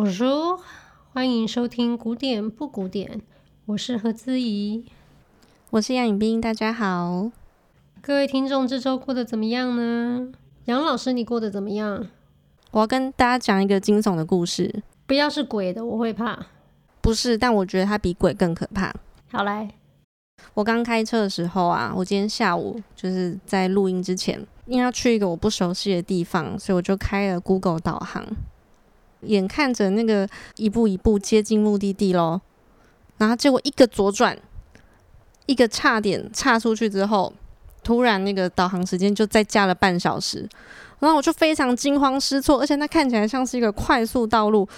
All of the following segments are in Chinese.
我说，欢迎收听古典不古典，我是何姿怡，我是杨颖冰，大家好，各位听众，这周过得怎么样呢？杨老师，你过得怎么样？我要跟大家讲一个惊悚的故事，不要是鬼的，我会怕。不是，但我觉得它比鬼更可怕。好来，我刚开车的时候啊，我今天下午就是在录音之前，因为要去一个我不熟悉的地方，所以我就开了 Google 导航，眼看着那个一步一步接近目的地喽，然后结果一个左转，一个差点岔出去之后，突然那个导航时间就再加了半小时，然后我就非常惊慌失措，而且它看起来像是一个快速道路。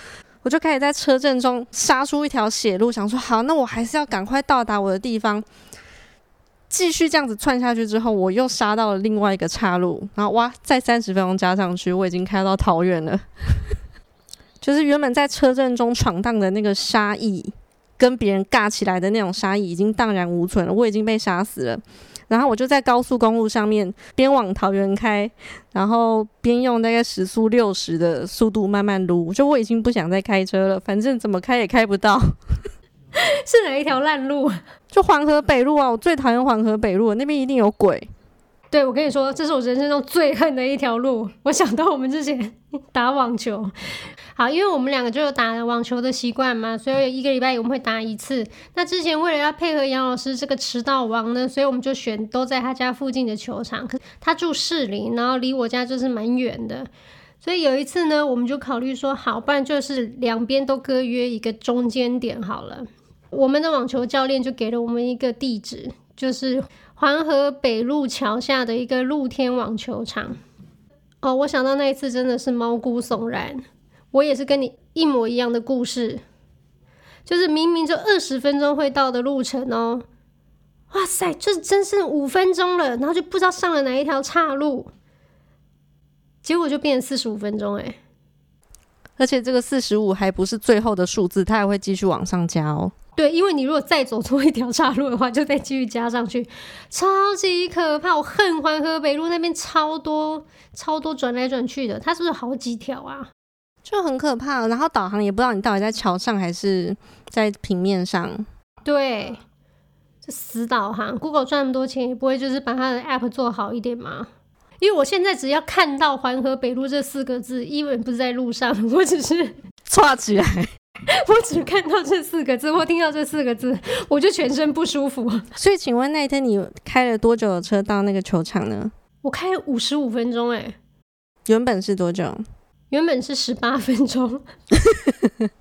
我就开始在车阵中杀出一条血路，想说好，那我还是要赶快到达我的地方。继续这样子窜下去之后，我又杀到了另外一个岔路，然后哇，再三十分钟加上去，我已经开到桃园了。就是原本在车阵中闯荡的那个杀意，跟别人尬起来的那种杀意已经荡然无存了，我已经被杀死了。然后我就在高速公路上面边往桃园开，然后边用大概时速六十的速度慢慢撸，就我已经不想再开车了，反正怎么开也开不到。是哪一条烂路？就黄河北路啊！我最讨厌黄河北路，那边一定有鬼。对，我跟你说，这是我人生中最恨的一条路。我想到我们之前 打网球。好，因为我们两个就有打网球的习惯嘛，所以一个礼拜我们会打一次。那之前为了要配合杨老师这个迟到王呢，所以我们就选都在他家附近的球场。可他住市里，然后离我家就是蛮远的，所以有一次呢，我们就考虑说，好，不然就是两边都各约一个中间点好了。我们的网球教练就给了我们一个地址，就是黄河北路桥下的一个露天网球场。哦，我想到那一次真的是毛骨悚然。我也是跟你一模一样的故事，就是明明就二十分钟会到的路程哦，哇塞，这真是五分钟了，然后就不知道上了哪一条岔路，结果就变成四十五分钟哎，而且这个四十五还不是最后的数字，它还会继续往上加哦。对，因为你如果再走错一条岔路的话，就再继续加上去，超级可怕。我恨环河北路那边超多超多转来转去的，它是不是好几条啊？就很可怕，然后导航也不知道你到底在桥上还是在平面上。对，这死导航，Google 赚那么多钱也不会就是把它的 App 做好一点吗？因为我现在只要看到环河北路这四个字，因为不是在路上，我只是抓起来，我只看到这四个字，我听到这四个字，我就全身不舒服。所以，请问那一天你开了多久的车到那个球场呢？我开了五十五分钟，哎，原本是多久？原本是十八分钟，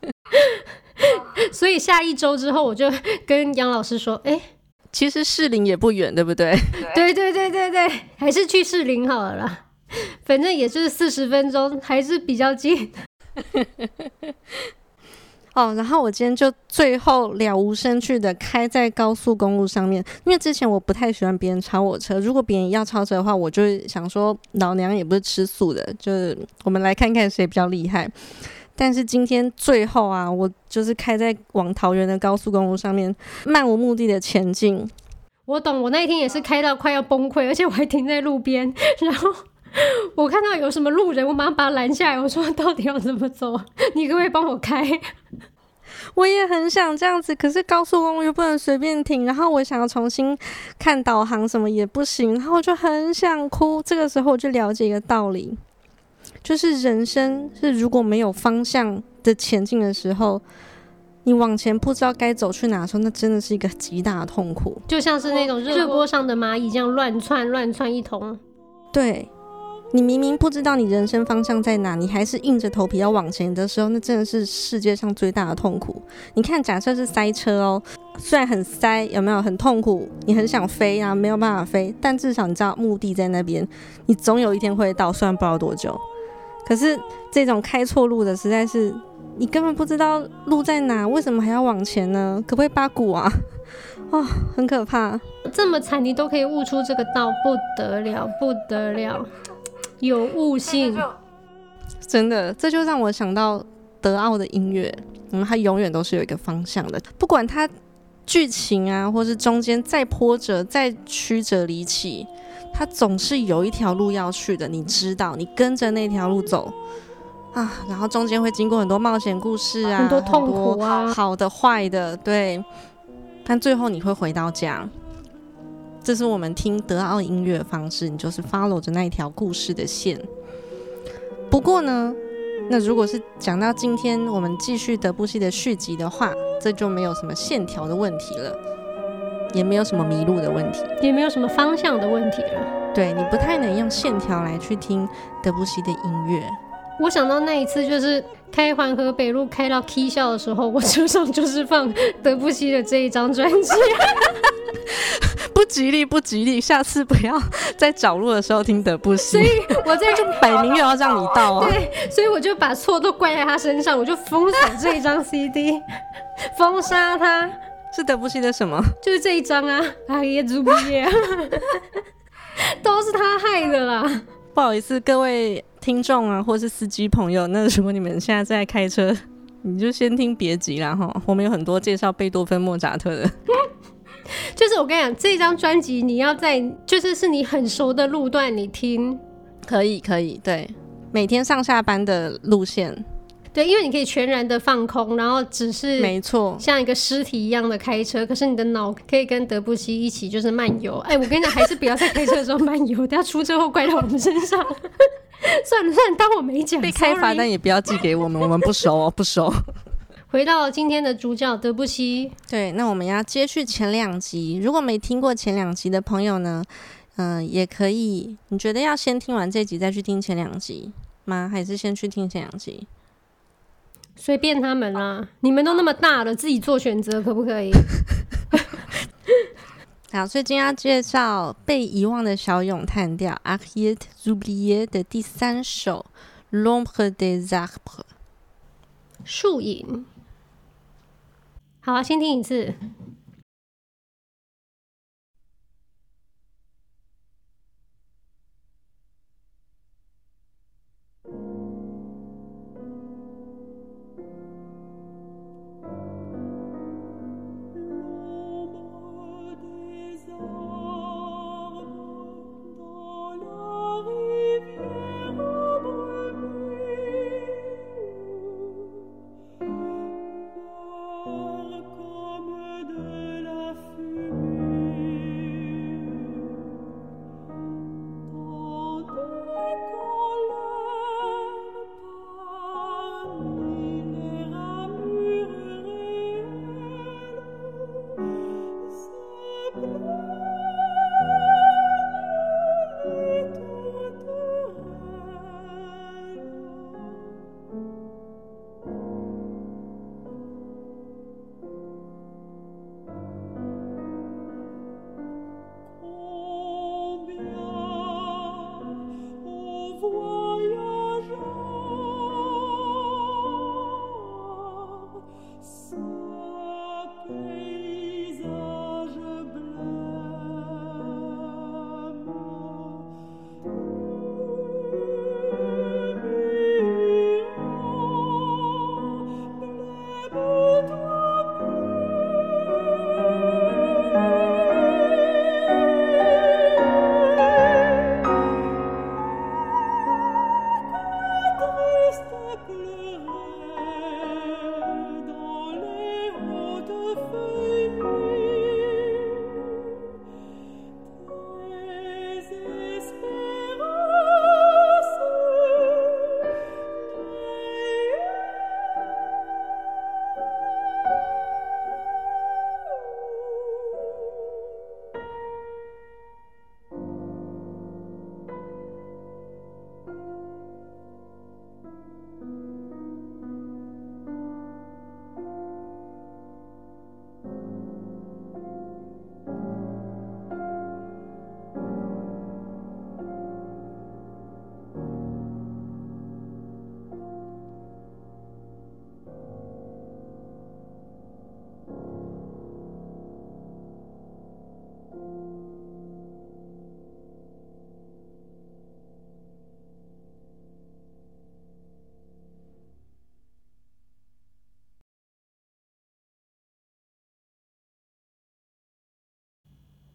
所以下一周之后，我就跟杨老师说：“哎、欸，其实士林也不远，对不对？”对对对对对，还是去士林好了啦，反正也是四十分钟，还是比较近。哦，然后我今天就最后了无生趣的开在高速公路上面，因为之前我不太喜欢别人超我车，如果别人要超车的话，我就想说老娘也不是吃素的，就是我们来看看谁比较厉害。但是今天最后啊，我就是开在往桃园的高速公路上面，漫无目的的前进。我懂，我那一天也是开到快要崩溃，而且我还停在路边，然后 我看到有什么路人，我马上把他拦下来，我说到底要怎么走？你可不可以帮我开？我也很想这样子，可是高速公路又不能随便停，然后我想要重新看导航什么也不行，然后我就很想哭。这个时候我就了解一个道理，就是人生是如果没有方向的前进的时候，你往前不知道该走去哪的时候，那真的是一个极大的痛苦，就像是那种热锅上的蚂蚁这样乱窜乱窜一通。对。你明明不知道你人生方向在哪，你还是硬着头皮要往前的时候，那真的是世界上最大的痛苦。你看，假设是塞车哦，虽然很塞，有没有很痛苦？你很想飞啊，没有办法飞，但至少你知道目的在那边，你总有一天会到，虽然不知道多久。可是这种开错路的，实在是你根本不知道路在哪，为什么还要往前呢？可不可以八股啊？哦，很可怕，这么惨你都可以悟出这个道，不得了，不得了。有悟性，真的，这就让我想到德奥的音乐，嗯，它永远都是有一个方向的，不管它剧情啊，或是中间再波折、再曲折离奇，它总是有一条路要去的。你知道，你跟着那条路走，啊，然后中间会经过很多冒险故事啊，很多痛苦啊，好的坏的，对。但最后你会回到家，这是我们听德奥音乐的方式，你就是 follow 着那一条故事的线。不过呢，那如果是讲到今天我们继续德布西的续集的话，这就没有什么线条的问题了，也没有什么迷路的问题，也没有什么方向的问题了。对，你不太能用线条来去听德布西的音乐。我想到那一次，就是开环河北路开到 K 校的时候，我车上就是放德布西的这一张专辑，不吉利，不吉利，下次不要在找路的时候听德布西。所以我在就 摆明又要让你到啊。对，所以我就把错都怪在他身上，我就封锁这一张 CD，封杀他。是德布西的什么？就是这一张啊，阿耶祖比耶，都是他害的啦。不好意思，各位。听众啊，或是司机朋友，那如果你们现在在开车，你就先听别急啦哈。我们有很多介绍贝多芬、莫扎特的。就是我跟你讲，这张专辑你要在，就是是你很熟的路段，你听可以，可以，对，每天上下班的路线。对，因为你可以全然的放空，然后只是没错，像一个尸体一样的开车。可是你的脑可以跟德布西一起就是漫游。哎，我跟你讲，还是不要在开车的时候漫游，等下出车祸怪到我们身上。算了算了，当我没讲。被开罚单也不要寄给我们，我们不熟哦，不熟。回到今天的主角德布西，对，那我们要接续前两集。如果没听过前两集的朋友呢，嗯、呃，也可以。你觉得要先听完这集再去听前两集吗？还是先去听前两集？随便他们啦，你们都那么大了，自己做选择可不可以？好，所以今天要介绍被遗忘的小咏叹调 Ariette oubliées 的第三首 L'ombre des arbres 树影。好啊，先听一次。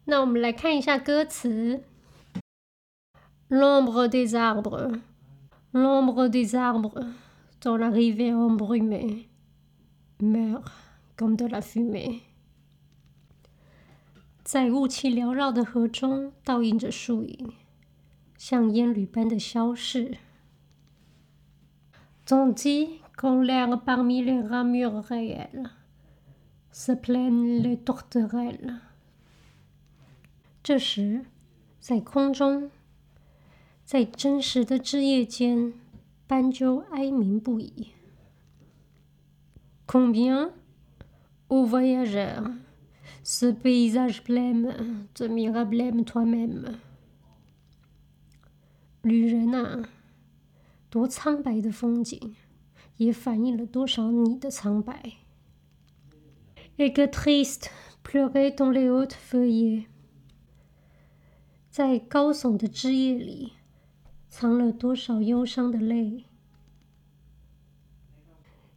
那我们来看一下歌词：L'ombre des arbres, l'ombre des arbres。 dans la rivière embrumée, meurt comme de la fumée。在雾气缭绕的河中倒映着树影，像烟缕般的消逝。Tandis qu'en l'air parmi les ramures réelles se plaignent les tourterelles。 这时，在空中，在真实的枝叶间，斑鸠哀鸣不已。Combien ô voyageur ce paysage blême te mira blême toi-même。旅人啊，多苍白的风景，也反映了多少你的苍白。Et que triste pleurer dans les hautes feuillées。在高耸的枝叶里，藏了多少忧伤的泪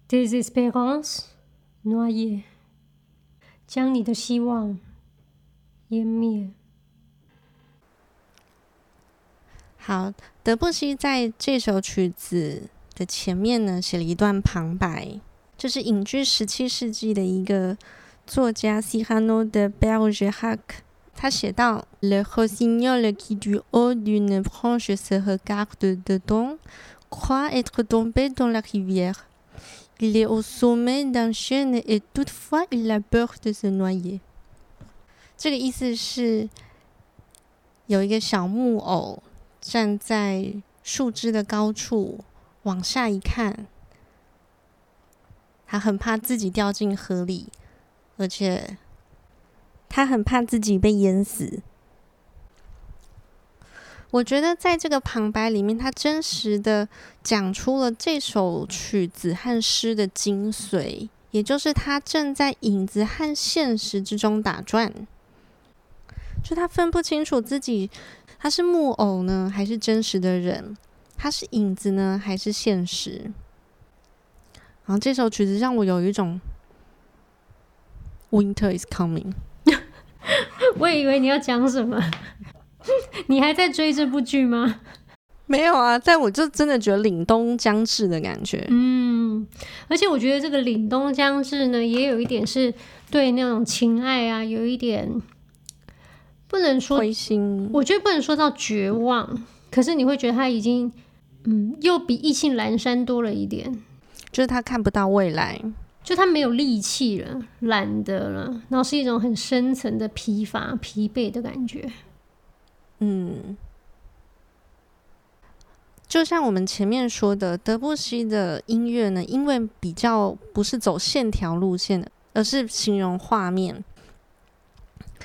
？Désespérance noyée，将你的希望湮灭。好，德布西在这首曲子的前面呢，写了一段旁白，这是隐居十七世纪的一个作家 Cyrano de Bergerac。他写道：Le rossignol qui du haut d'une branche se regarde dedans croit être tombé dans la rivière. Il est au sommet d'un chêne et toutefois il a peur de se noyer。这个意思是，有一个小木偶站在树枝的高处，往下一看，他很怕自己掉进河里，而且。 他很怕自己被淹死。我觉得在这个旁白里面，他真实的讲出了这首曲子和诗的精髓，也就是他正在影子和现实之中打转，就他分不清楚自己他是木偶呢，还是真实的人，他是影子呢，还是现实。然后这首曲子让我有一种 Winter is coming。我以为你要讲什么？你还在追这部剧吗？没有啊，但我就真的觉得凛冬将至的感觉。嗯，而且我觉得这个凛冬将至呢，也有一点是对那种情爱啊，有一点不能说灰心。我觉得不能说到绝望，可是你会觉得他已经，嗯，又比意兴阑珊多了一点，就是他看不到未来。就他没有力气了，懒得了，然后是一种很深层的疲乏、疲惫的感觉。嗯，就像我们前面说的，德布西的音乐呢，因为比较不是走线条路线的，而是形容画面，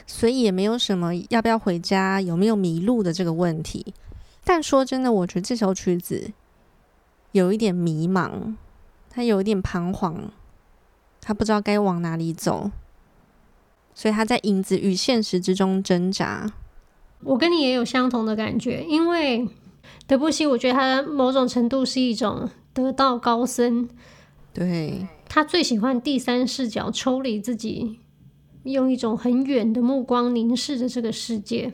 所以也没有什么要不要回家、有没有迷路的这个问题。但说真的，我觉得这首曲子有一点迷茫，它有一点彷徨。他不知道该往哪里走，所以他在影子与现实之中挣扎。我跟你也有相同的感觉，因为德布西，我觉得他某种程度是一种得道高僧。对，他最喜欢第三视角抽离自己，用一种很远的目光凝视着这个世界。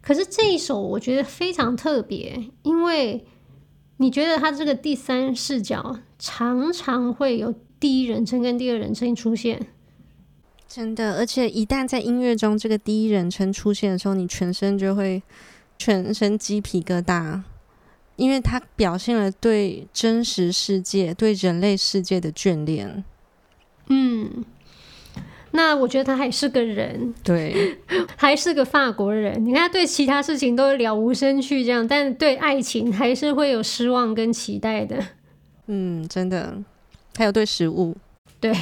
可是这一首我觉得非常特别，因为你觉得他这个第三视角常常会有。第一人称跟第二人称出现，真的，而且一旦在音乐中这个第一人称出现的时候，你全身就会全身鸡皮疙瘩，因为它表现了对真实世界、对人类世界的眷恋。嗯，那我觉得他还是个人，对，还是个法国人。你看，他对其他事情都了无生趣，这样，但对爱情还是会有失望跟期待的。嗯，真的。还有对食物，对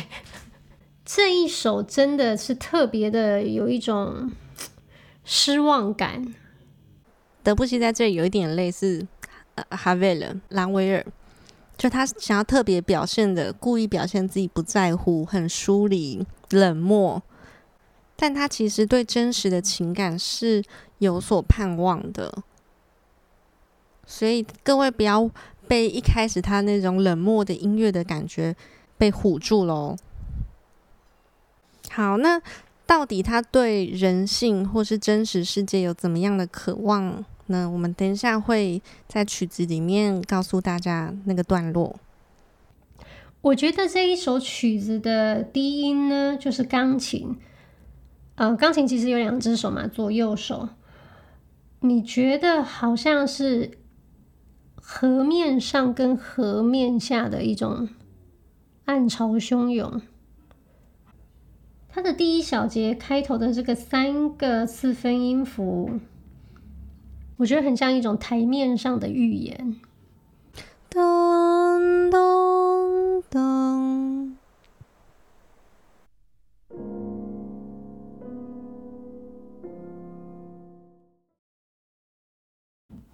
这一首真的是特别的有一种失望感。德布西在这里有一点类似哈维尔、兰维尔，就他想要特别表现的，故意表现自己不在乎、很疏离、冷漠，但他其实对真实的情感是有所盼望的。所以各位不要。被一开始他那种冷漠的音乐的感觉被唬住喽。好，那到底他对人性或是真实世界有怎么样的渴望呢？我们等一下会在曲子里面告诉大家那个段落。我觉得这一首曲子的低音呢，就是钢琴。呃，钢琴其实有两只手嘛，左右手。你觉得好像是河面上跟河面下的一种暗潮汹涌。它的第一小节开头的这个三个四分音符，我觉得很像一种台面上的预言。咚咚咚。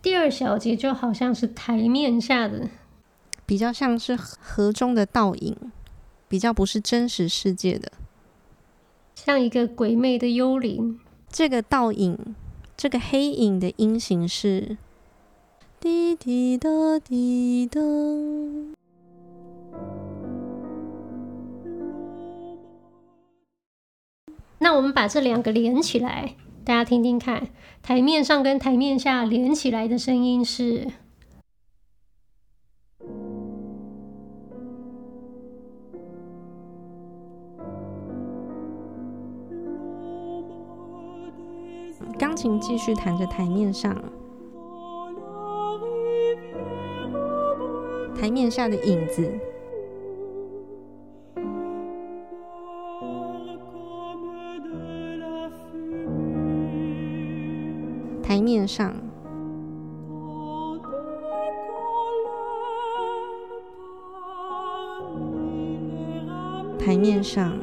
第二小节就好像是台面下的，比较像是河中的倒影，比较不是真实世界的，像一个鬼魅的幽灵。这个倒影，这个黑影的音型是。滴滴答滴答。那我们把这两个连起来，大家听听看，台面上跟台面下连起来的声音是。钢琴继续弹着台面上。台面下的影子，台面上，台面上。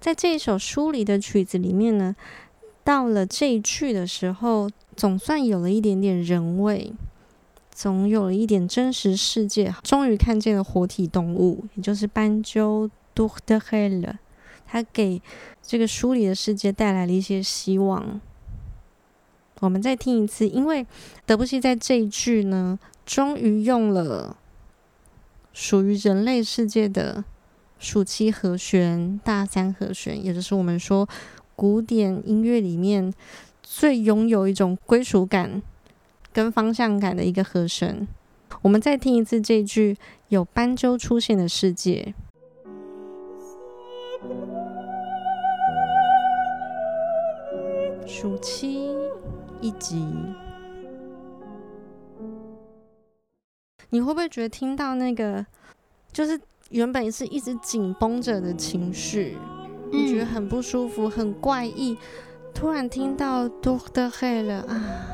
在这一首疏离的曲子里面呢，到了这一句的时候，总算有了一点点人味，总有了一点真实世界，终于看见了活体动物，也就是斑鸠杜德黑了，它给这个书里的世界带来了一些希望。我们再听一次，因为德布西在这一句呢，终于用了属于人类世界的。属七和弦、大三和弦，也就是我们说古典音乐里面最拥有一种归属感跟方向感的一个和声。我们再听一次这句有斑鸠出现的世界，暑期一集，你会不会觉得听到那个就是？原本是一直紧绷着的情绪，你觉得很不舒服、很怪异，突然听到多的黑了啊，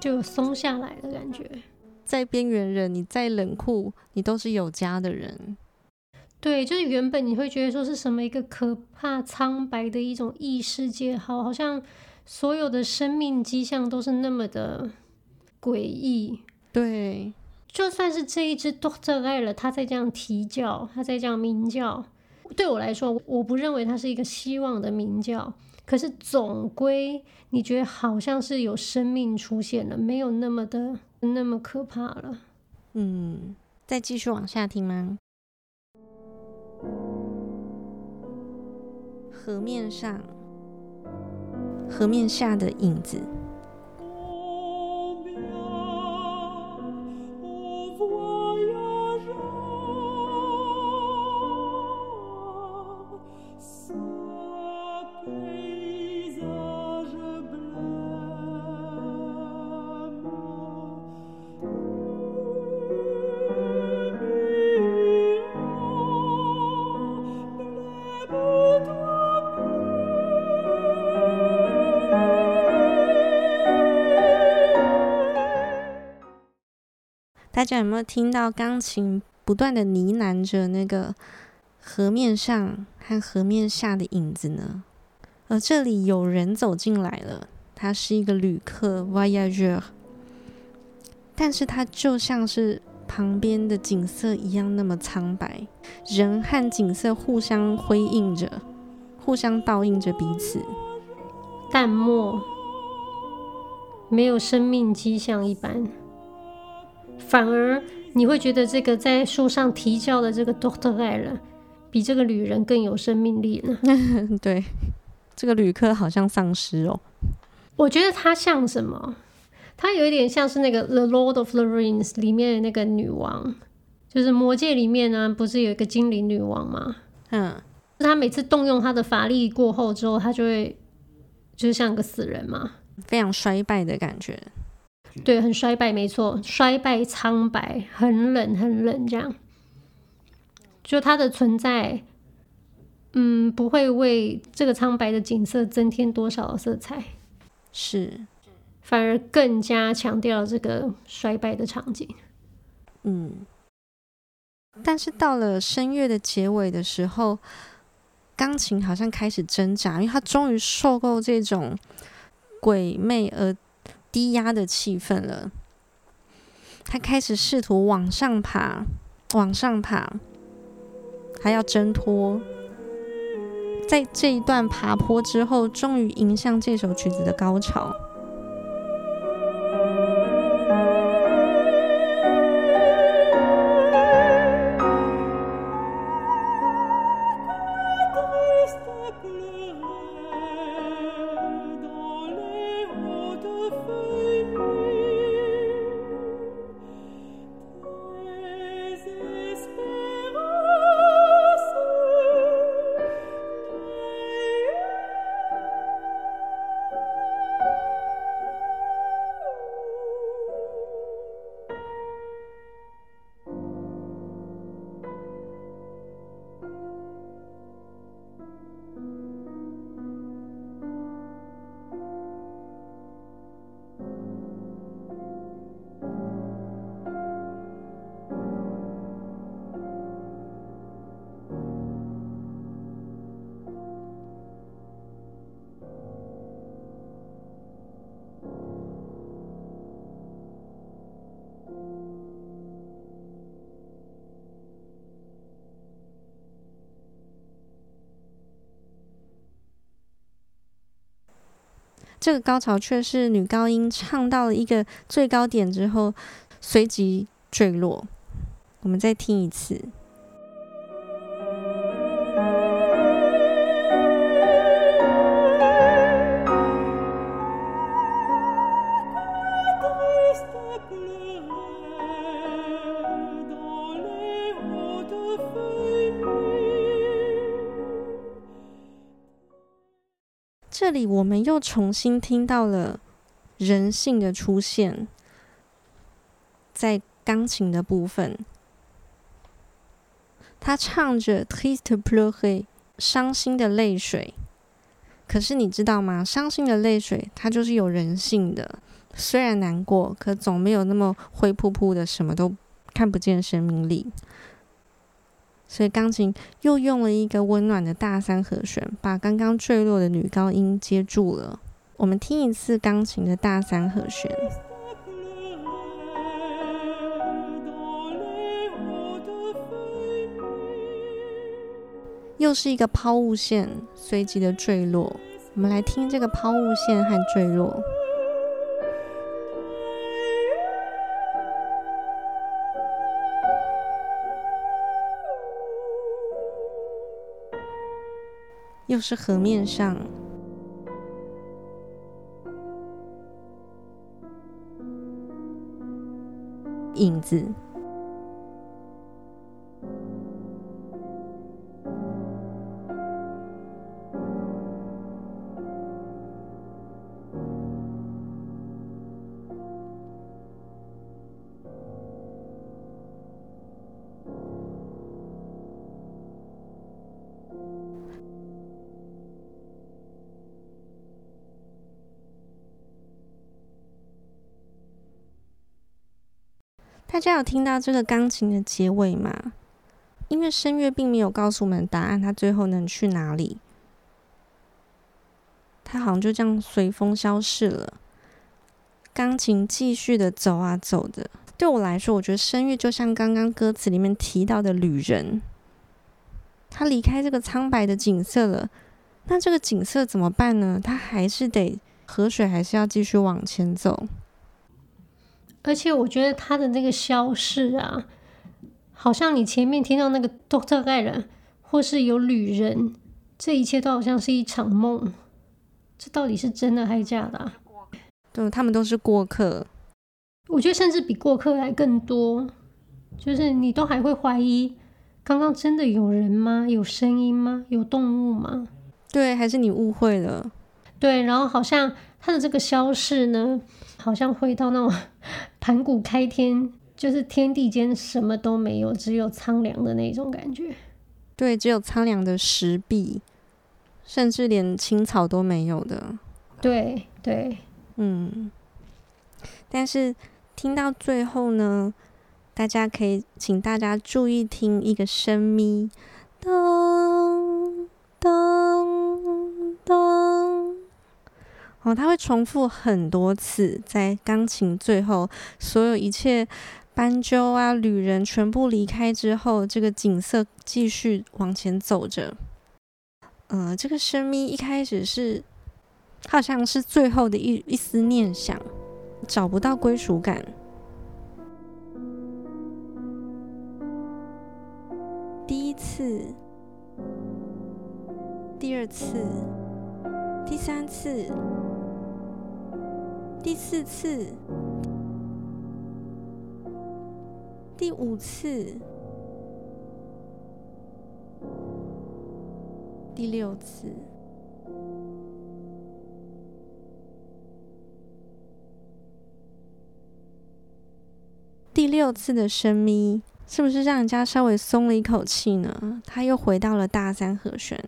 就松下来的感觉。再边缘人，你再冷酷，你都是有家的人。对，就是原本你会觉得说是什么一个可怕苍白的一种异世界，好，好像所有的生命迹象都是那么的。诡异，对，就算是这一只多特爱了，他在这样啼叫，他在这样鸣叫，对我来说，我不认为它是一个希望的鸣叫。可是总归，你觉得好像是有生命出现了，没有那么的那么可怕了。嗯，再继续往下听吗？河面上，河面下的影子。家有没有听到钢琴不断的呢喃着那个河面上和河面下的影子呢？而这里有人走进来了，他是一个旅客 voyageur，但是他就像是旁边的景色一样那么苍白，人和景色互相辉映着，互相倒映着彼此，淡漠。没有生命迹象一般，反而你会觉得这个在树上啼叫的这个 Tourterelle 比这个旅人更有生命力呢。对，这个旅客好像丧尸哦。我觉得他像什么？他有一点像是那个《The Lord of the Rings》里面的那个女王，就是魔戒里面呢，不是有一个精灵女王吗？嗯，他每次动用他的法力过后之后，他就会就是像个死人嘛，非常衰败的感觉。对，很衰败，没错，衰败苍白，很冷，很冷，这样。就它的存在，嗯，不会为这个苍白的景色增添多少色彩。是。反而更加强调这个衰败的场景。嗯，但是到了声乐的结尾的时候，钢琴好像开始挣扎，因为它终于受够这种鬼魅而低压的气氛了。他开始试图往上爬，往上爬，还要挣脱。在这一段爬坡之后，终于迎向这首曲子的高潮。这个高潮却是女高音唱到了一个最高点之后，随即坠落。我们再听一次。这里我们又重新听到了人性的出现，在钢琴的部分，他唱着 triste pleurer 伤心的泪水。可是你知道吗？伤心的泪水它就是有人性的，虽然难过，可总没有那么灰扑扑的，什么都看不见生命力。所以钢琴又用了一个温暖的大三和弦，把刚刚坠落的女高音接住了。我们听一次钢琴的大三和弦，又是一个抛物线随即的坠落。我们来听这个抛物线和坠落。又是河面上，影子。家有听到这个钢琴的结尾吗？因为声乐并没有告诉我们答案，它最后能去哪里？它好像就这样随风消逝了。钢琴继续的走啊走的。对我来说，我觉得声乐就像刚刚歌词里面提到的旅人，他离开这个苍白的景色了。那这个景色怎么办呢？他还是得河水还是要继续往前走。而且我觉得他的那个消逝啊，好像你前面听到那个 Doctor 盖人，或是有旅人，这一切都好像是一场梦。这到底是真的还是假的啊？对，他们都是过客。我觉得甚至比过客还更多，就是你都还会怀疑，刚刚真的有人吗？有声音吗？有动物吗？对，还是你误会了？对，然后好像他的这个消逝呢，好像回到那种 盘古开天，就是天地间什么都没有，只有苍凉的那种感觉。对，只有苍凉的石壁，甚至连青草都没有的。对对，嗯，但是。听到最后呢，大家可以请大家注意听一个声咪，噔哦，它会重复很多次，在钢琴最后，所有一切斑鸠啊、旅人全部离开之后，这个景色继续往前走着。呃，这个声咪一开始是，好像是最后的一一丝念想。找不到归属感。第一次，第二次，第三次，第四次，第五次，第六次。第六次的声咪，是不是让人家稍微松了一口气呢？他又回到了大三和弦，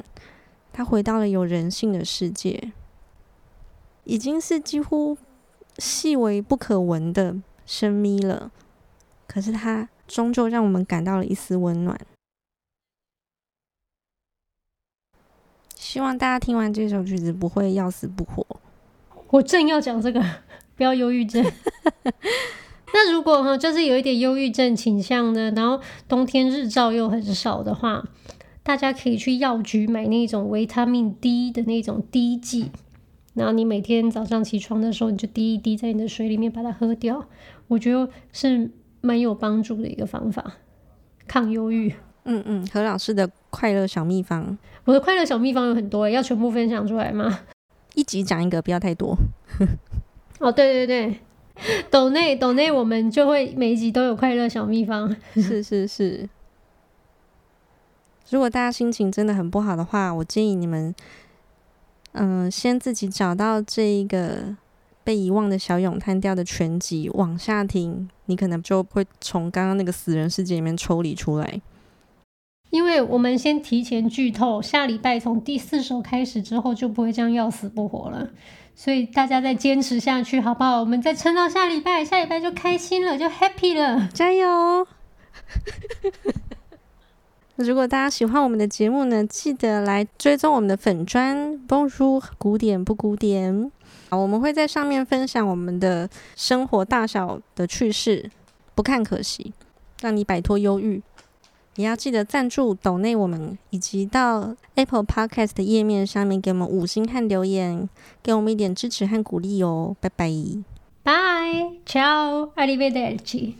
他回到了有人性的世界，已经是几乎细微不可闻的声咪了。可是它终究让我们感到了一丝温暖。希望大家听完这首曲子不会要死不活。我正要讲这个，不要忧郁症。那如果哈，就是有一点忧郁症倾向的，然后冬天日照又很少的话，大家可以去药局买那种维他命 D 的那种滴剂，然后你每天早上起床的时候，你就滴一滴在你的水里面，把它喝掉。我觉得是蛮有帮助的一个方法，抗忧郁。嗯嗯，何老师的快乐小秘方，我的快乐小秘方有很多，要全部分享出来吗？一集讲一个，不要太多。哦，对对对。抖内抖内，我们就会每一集都有快乐小秘方。是是是。如果大家心情真的很不好的话，我建议你们，嗯、呃，先自己找到这一个被遗忘的小咏叹调的全集，往下听，你可能就会从刚刚那个死人世界里面抽离出来。因为我们先提前剧透，下礼拜从第四首开始之后，就不会这样要死不活了。所以大家再坚持下去，好不好？我们再撑到下礼拜，下礼拜就开心了，就 happy 了，加油！如果大家喜欢我们的节目呢，记得来追踪我们的粉砖 Bonjour 古典不古典。好，我们会在上面分享我们的生活大小的趣事，不看可惜，让你摆脱忧郁。也要记得赞助抖内我们，以及到 Apple Podcast 的页面上面给我们五星和留言，给我们一点支持和鼓励哦。拜拜，拜，ciao，arrivederci。